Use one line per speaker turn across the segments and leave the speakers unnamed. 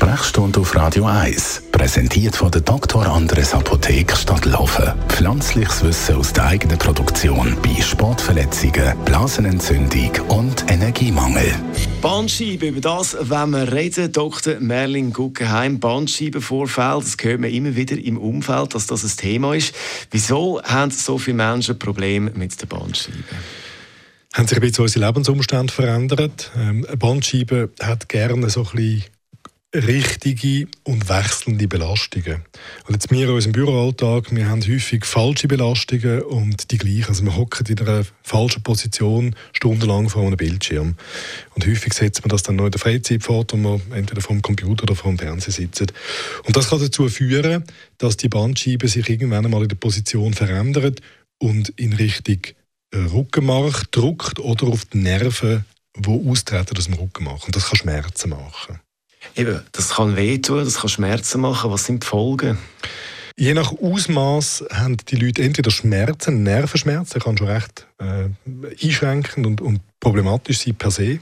Sprechstunde auf Radio 1, präsentiert von der Dr. Andres Apotheke Stadtlaufen. Pflanzliches Wissen aus der eigenen Produktion bei Sportverletzungen, Blasenentzündung und Energiemangel.
Bandscheibe, über das wenn wir reden. Dr. Merlin Guggenheim, Bandscheibenvorfall, das hört man immer wieder im Umfeld, dass das ein Thema ist. Wieso haben so viele Menschen Probleme mit der Bandscheibe?
haben sich ein bisschen unsere Lebensumstände verändert. Ähm, eine Bandscheibe hat gerne so ein bisschen richtige und wechselnde Belastungen. Und jetzt wir in unserem Büroalltag, wir haben häufig falsche Belastungen und die gleichen. Also wir hocken in einer falschen Position stundenlang vor einem Bildschirm. Und häufig setzt man das dann noch in der Freizeit fort, wo man entweder vom Computer oder vom Fernseher sitzt. Und das kann dazu führen, dass die Bandscheibe sich irgendwann einmal in der Position verändert und in Richtung äh, Rückenmark drückt oder auf die Nerven, die austreten aus dem Rückenmark. Und das kann Schmerzen machen.
Eben, das kann wehtun, das kann Schmerzen machen. Was sind die Folgen?
Je nach Ausmaß haben die Leute entweder Schmerzen, Nervenschmerzen, kann schon recht äh, einschränkend und, und, problematisch sein per se.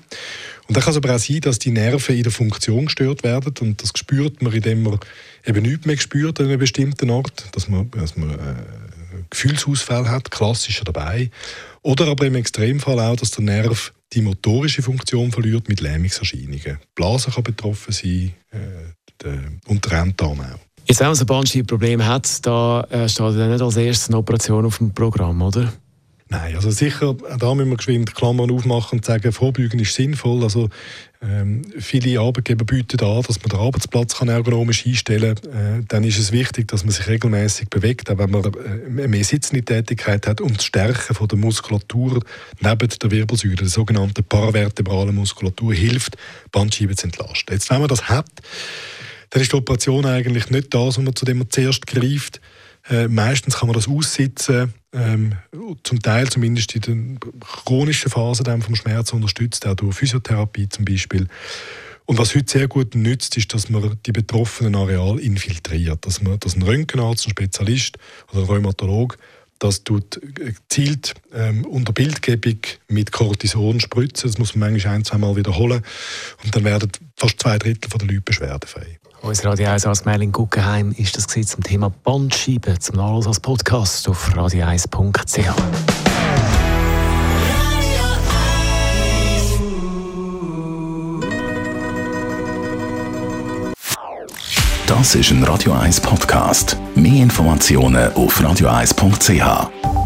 Und dann kann es aber auch sein, dass die Nerven in der Funktion gestört werden und das spürt man, indem man eben nichts mehr spürt an einem bestimmten Ort, dass man, dass man äh, Gefühlsausfall hat, klassischer dabei. Oder aber im Extremfall auch, dass der Nerv die motorische Funktion verliert mit Lähmungserscheinungen. Die Blase kann betroffen sein, äh, der Unterenddarm auch.
Jetzt, wenn man ein Bandscheibenproblem hat, da äh, steht dann nicht als erstes eine Operation auf dem Programm, oder?
Nein, also sicher, da müssen wir geschwind Klammern aufmachen und sagen, Vorbeugen ist sinnvoll. Also ähm, viele Arbeitgeber bieten an, dass man den Arbeitsplatz kann ergonomisch einstellen kann. Äh, dann ist es wichtig, dass man sich regelmäßig bewegt, auch wenn man äh, mehr sitzende Tätigkeit hat, um das Stärken von der Muskulatur neben der Wirbelsäule, der sogenannten paravertebralen Muskulatur, hilft, Bandscheiben zu entlasten. Jetzt, wenn man das hat, dann ist die Operation eigentlich nicht das, was man zu dem man zuerst greift. Äh, meistens kann man das aussitzen, ähm, zum Teil zumindest in der chronischen Phase vom Schmerz unterstützt, auch durch Physiotherapie zum Beispiel. Und was heute sehr gut nützt, ist, dass man die betroffenen Areal infiltriert. Dass, man, dass ein Röntgenarzt, ein Spezialist oder ein Rheumatolog das tut gezielt ähm, unter Bildgebung mit Cortison spritzen. Das muss man manchmal ein, zwei Mal wiederholen. Und dann werden fast zwei Drittel der Leute beschwerdefrei.
Unser Radio 1 als Merlin Guggenheim ist das zum Thema Bandscheiben zum Nachlass als Podcast auf radio1.ch.
Das ist ein Radio 1 Podcast. Mehr Informationen auf radio1.ch.